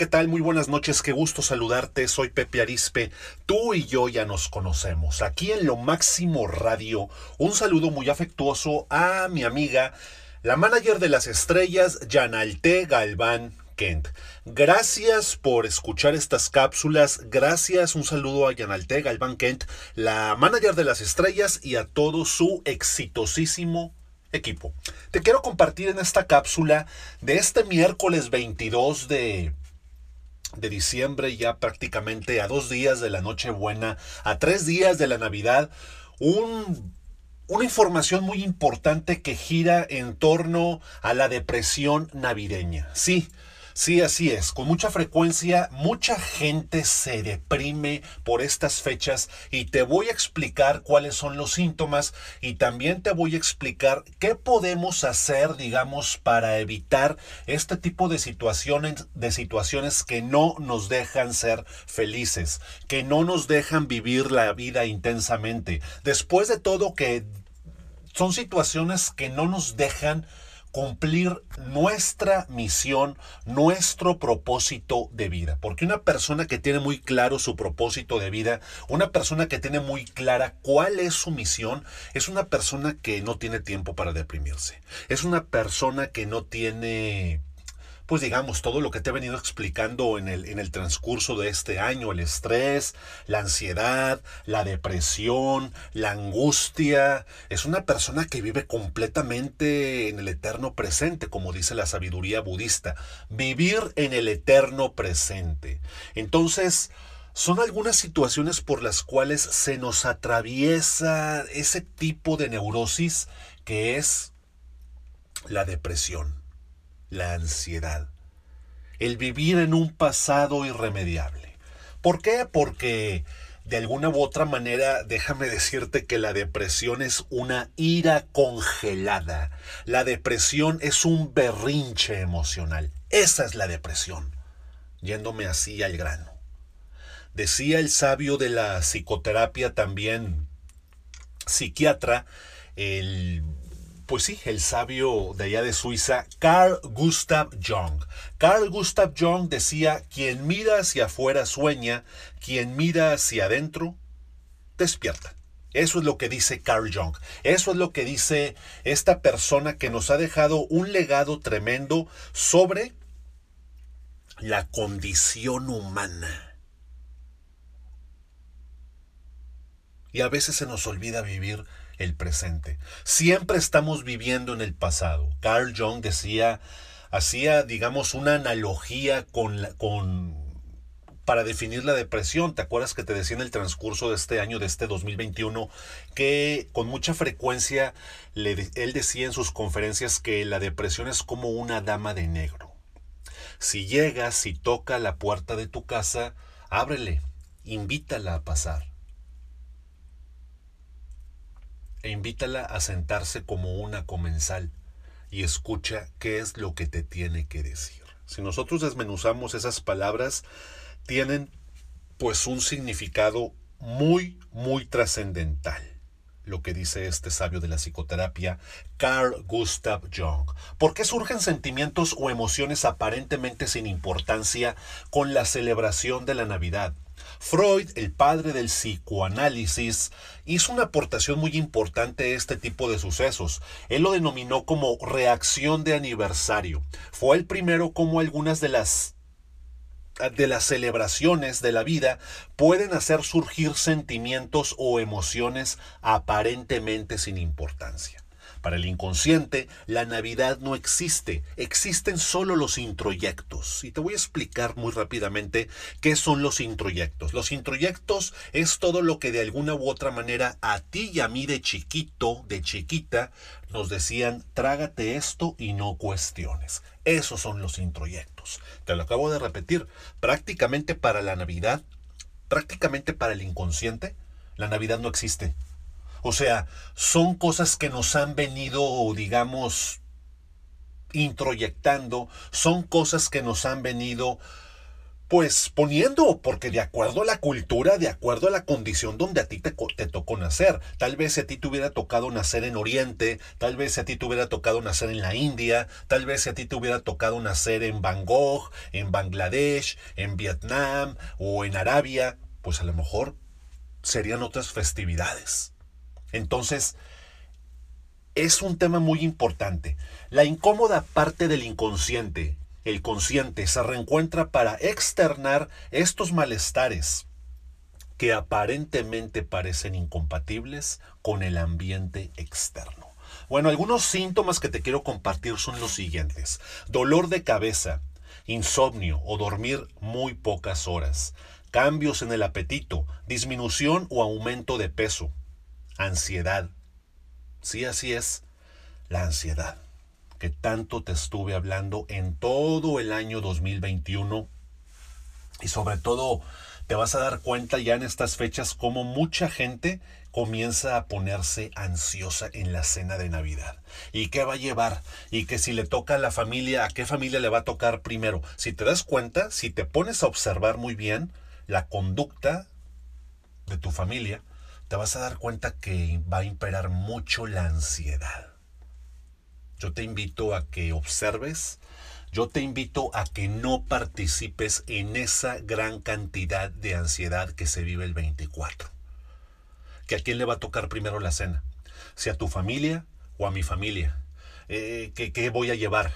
¿qué tal? Muy buenas noches, qué gusto saludarte. Soy Pepe Arispe. Tú y yo ya nos conocemos. Aquí en Lo Máximo Radio, un saludo muy afectuoso a mi amiga, la manager de las estrellas, Yanalte Galván Kent. Gracias por escuchar estas cápsulas. Gracias, un saludo a Yanalte Galván Kent, la manager de las estrellas y a todo su exitosísimo equipo. Te quiero compartir en esta cápsula de este miércoles 22 de, de diciembre, ya prácticamente a dos días de la Nochebuena, a tres días de la Navidad, un, una información muy importante que gira en torno a la depresión navideña. Sí, Sí, así es. Con mucha frecuencia, mucha gente se deprime por estas fechas y te voy a explicar cuáles son los síntomas y también te voy a explicar qué podemos hacer, digamos, para evitar este tipo de situaciones, de situaciones que no nos dejan ser felices, que no nos dejan vivir la vida intensamente. Después de todo que son situaciones que no nos dejan cumplir nuestra misión, nuestro propósito de vida. Porque una persona que tiene muy claro su propósito de vida, una persona que tiene muy clara cuál es su misión, es una persona que no tiene tiempo para deprimirse. Es una persona que no tiene pues digamos, todo lo que te he venido explicando en el, en el transcurso de este año, el estrés, la ansiedad, la depresión, la angustia. Es una persona que vive completamente en el eterno presente, como dice la sabiduría budista. Vivir en el eterno presente. Entonces, son algunas situaciones por las cuales se nos atraviesa ese tipo de neurosis que es la depresión la ansiedad, el vivir en un pasado irremediable. ¿Por qué? Porque de alguna u otra manera, déjame decirte que la depresión es una ira congelada. La depresión es un berrinche emocional. Esa es la depresión. Yéndome así al grano. Decía el sabio de la psicoterapia también, psiquiatra, el pues sí, el sabio de allá de Suiza, Carl Gustav Jung. Carl Gustav Jung decía, quien mira hacia afuera sueña, quien mira hacia adentro despierta. Eso es lo que dice Carl Jung. Eso es lo que dice esta persona que nos ha dejado un legado tremendo sobre la condición humana. Y a veces se nos olvida vivir el presente. Siempre estamos viviendo en el pasado. Carl Jung decía, hacía, digamos, una analogía con, para definir la depresión. ¿Te acuerdas que te decía en el transcurso de este año, de este 2021, que con mucha frecuencia él decía en sus conferencias que la depresión es como una dama de negro? Si llegas y toca la puerta de tu casa, ábrele, invítala a pasar. E invítala a sentarse como una comensal y escucha qué es lo que te tiene que decir. Si nosotros desmenuzamos esas palabras, tienen pues un significado muy, muy trascendental lo que dice este sabio de la psicoterapia, Carl Gustav Jung. ¿Por qué surgen sentimientos o emociones aparentemente sin importancia con la celebración de la Navidad? Freud, el padre del psicoanálisis, hizo una aportación muy importante a este tipo de sucesos. Él lo denominó como reacción de aniversario. Fue el primero como algunas de las de las celebraciones de la vida pueden hacer surgir sentimientos o emociones aparentemente sin importancia. Para el inconsciente, la Navidad no existe, existen solo los introyectos. Y te voy a explicar muy rápidamente qué son los introyectos. Los introyectos es todo lo que de alguna u otra manera a ti y a mí de chiquito, de chiquita, nos decían, trágate esto y no cuestiones. Esos son los introyectos. Te lo acabo de repetir. Prácticamente para la Navidad, prácticamente para el inconsciente, la Navidad no existe. O sea, son cosas que nos han venido, digamos, introyectando, son cosas que nos han venido pues poniendo, porque de acuerdo a la cultura, de acuerdo a la condición donde a ti te, te, tocó nacer, tal vez a ti te hubiera tocado nacer en Oriente, tal vez a ti te hubiera tocado nacer en la India, tal vez a ti te hubiera tocado nacer en Bangkok, en Bangladesh, en Vietnam o en Arabia, pues a lo mejor serían otras festividades. Entonces, es un tema muy importante. La incómoda parte del inconsciente el consciente se reencuentra para externar estos malestares que aparentemente parecen incompatibles con el ambiente externo. Bueno, algunos síntomas que te quiero compartir son los siguientes. Dolor de cabeza, insomnio o dormir muy pocas horas, cambios en el apetito, disminución o aumento de peso, ansiedad. Sí, así es, la ansiedad que tanto te estuve hablando en todo el año 2021 y sobre todo te vas a dar cuenta ya en estas fechas como mucha gente comienza a ponerse ansiosa en la cena de Navidad. ¿Y qué va a llevar? Y que si le toca a la familia, ¿a qué familia le va a tocar primero? Si te das cuenta, si te pones a observar muy bien la conducta de tu familia, te vas a dar cuenta que va a imperar mucho la ansiedad. Yo te invito a que observes, yo te invito a que no participes en esa gran cantidad de ansiedad que se vive el 24. Que a quién le va a tocar primero la cena, si a tu familia o a mi familia. Eh, ¿Qué voy a llevar?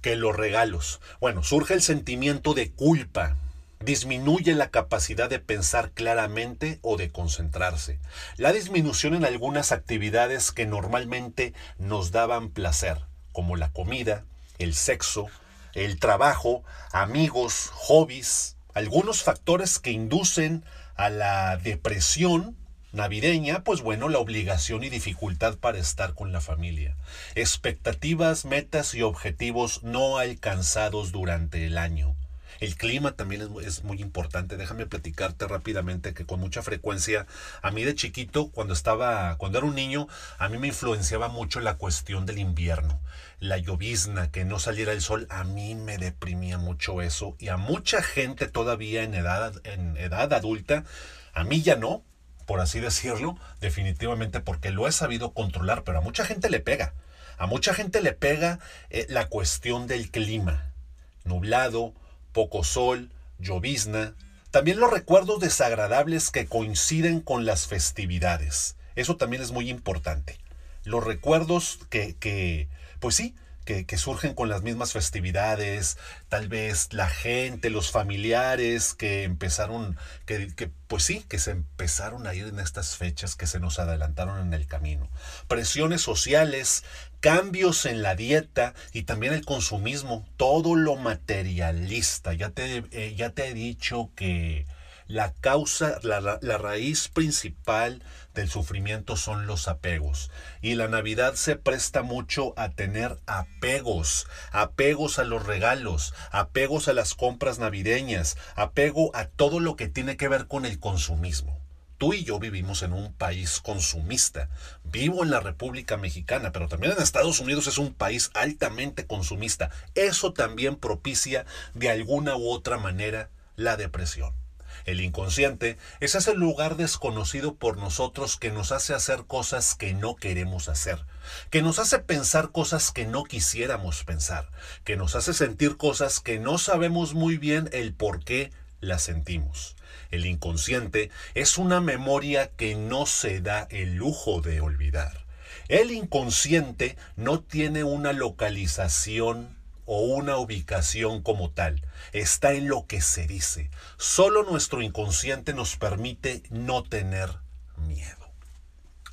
Que los regalos. Bueno, surge el sentimiento de culpa, disminuye la capacidad de pensar claramente o de concentrarse. La disminución en algunas actividades que normalmente nos daban placer, como la comida, el sexo, el trabajo, amigos, hobbies, algunos factores que inducen a la depresión navideña, pues bueno, la obligación y dificultad para estar con la familia. Expectativas, metas y objetivos no alcanzados durante el año el clima también es, muy importante. Déjame platicarte rápidamente que con mucha frecuencia, a mí de chiquito, cuando estaba, cuando era un niño, a mí me influenciaba mucho la cuestión del invierno. La llovizna, que no saliera el sol, a mí me deprimía mucho eso. Y a mucha gente todavía en edad, en edad adulta, a mí ya no, por así decirlo, definitivamente porque lo he sabido controlar, pero a mucha gente le pega. A mucha gente le pega eh, la cuestión del clima. Nublado, poco sol, llovizna, también los recuerdos desagradables que coinciden con las festividades. Eso también es muy importante. Los recuerdos que, que pues sí, que, surgen con las mismas festividades, tal vez la gente, los familiares que empezaron, que, pues sí, que se empezaron a ir en estas fechas que se nos adelantaron en el camino. Presiones sociales, cambios en la dieta y también el consumismo, todo lo materialista. Ya te, eh, ya te he dicho que la causa, la, raíz principal del sufrimiento son los apegos. Y la Navidad se presta mucho a tener apegos, apegos a los regalos, apegos a las compras navideñas, apego a todo lo que tiene que ver con el consumismo. Tú y yo vivimos en un país consumista. Vivo en la República Mexicana, pero también en Estados Unidos es un país altamente consumista. Eso también propicia de alguna u otra manera la depresión. El inconsciente es ese lugar desconocido por nosotros que nos hace hacer cosas que no queremos hacer, que nos hace pensar cosas que no quisiéramos pensar, que nos hace sentir cosas que no sabemos muy bien el por qué las sentimos. El inconsciente es una memoria que no se da el lujo de olvidar. El inconsciente no tiene una localización o una ubicación como tal. Está en lo que se dice. Solo nuestro inconsciente nos permite no tener miedo.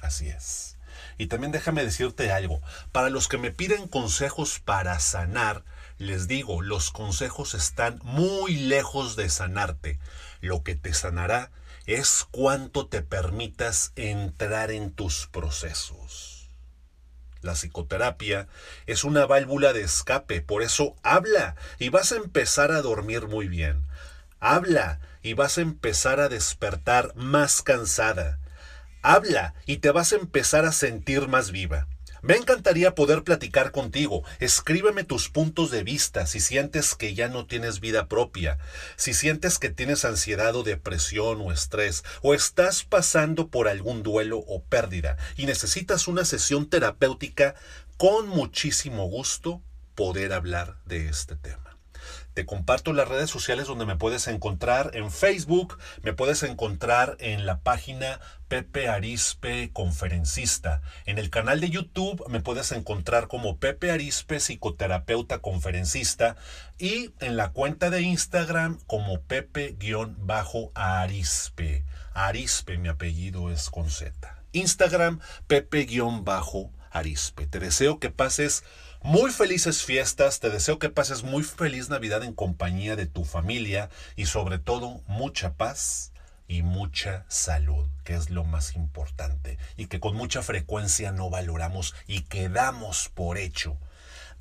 Así es. Y también déjame decirte algo. Para los que me piden consejos para sanar, les digo, los consejos están muy lejos de sanarte. Lo que te sanará es cuánto te permitas entrar en tus procesos. La psicoterapia es una válvula de escape, por eso habla y vas a empezar a dormir muy bien. Habla y vas a empezar a despertar más cansada. Habla y te vas a empezar a sentir más viva. Me encantaría poder platicar contigo. Escríbeme tus puntos de vista si sientes que ya no tienes vida propia, si sientes que tienes ansiedad o depresión o estrés, o estás pasando por algún duelo o pérdida y necesitas una sesión terapéutica, con muchísimo gusto poder hablar de este tema. Te comparto las redes sociales donde me puedes encontrar en Facebook, me puedes encontrar en la página Pepe Arispe Conferencista. En el canal de YouTube me puedes encontrar como Pepe Arispe Psicoterapeuta Conferencista y en la cuenta de Instagram como Pepe-Arispe. Arispe, mi apellido es con Z. Instagram Pepe-Arispe. Te deseo que pases muy felices fiestas, te deseo que pases muy feliz Navidad en compañía de tu familia y sobre todo mucha paz y mucha salud, que es lo más importante y que con mucha frecuencia no valoramos y quedamos por hecho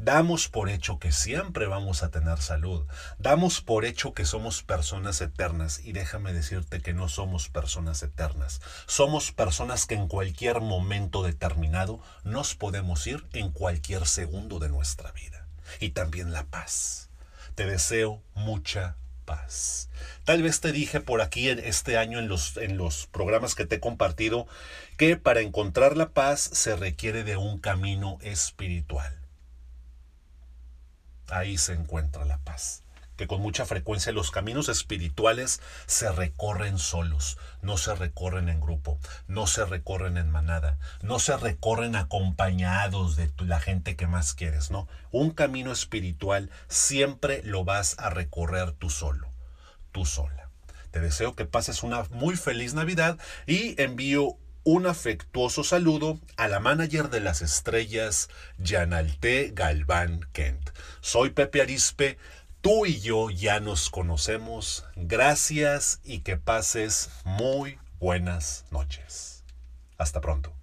Damos por hecho que siempre vamos a tener salud. Damos por hecho que somos personas eternas. Y déjame decirte que no somos personas eternas. Somos personas que en cualquier momento determinado nos podemos ir en cualquier segundo de nuestra vida. Y también la paz. Te deseo mucha paz. Tal vez te dije por aquí en este año en los, en los programas que te he compartido que para encontrar la paz se requiere de un camino espiritual ahí se encuentra la paz. Que con mucha frecuencia los caminos espirituales se recorren solos, no se recorren en grupo, no se recorren en manada, no se recorren acompañados de la gente que más quieres, no. Un camino espiritual siempre lo vas a recorrer tú solo, tú sola. Te deseo que pases una muy feliz Navidad y envío un afectuoso saludo a la manager de las estrellas, Yanalte Galván Kent. Soy Pepe Arispe, tú y yo ya nos conocemos. Gracias y que pases muy buenas noches. Hasta pronto.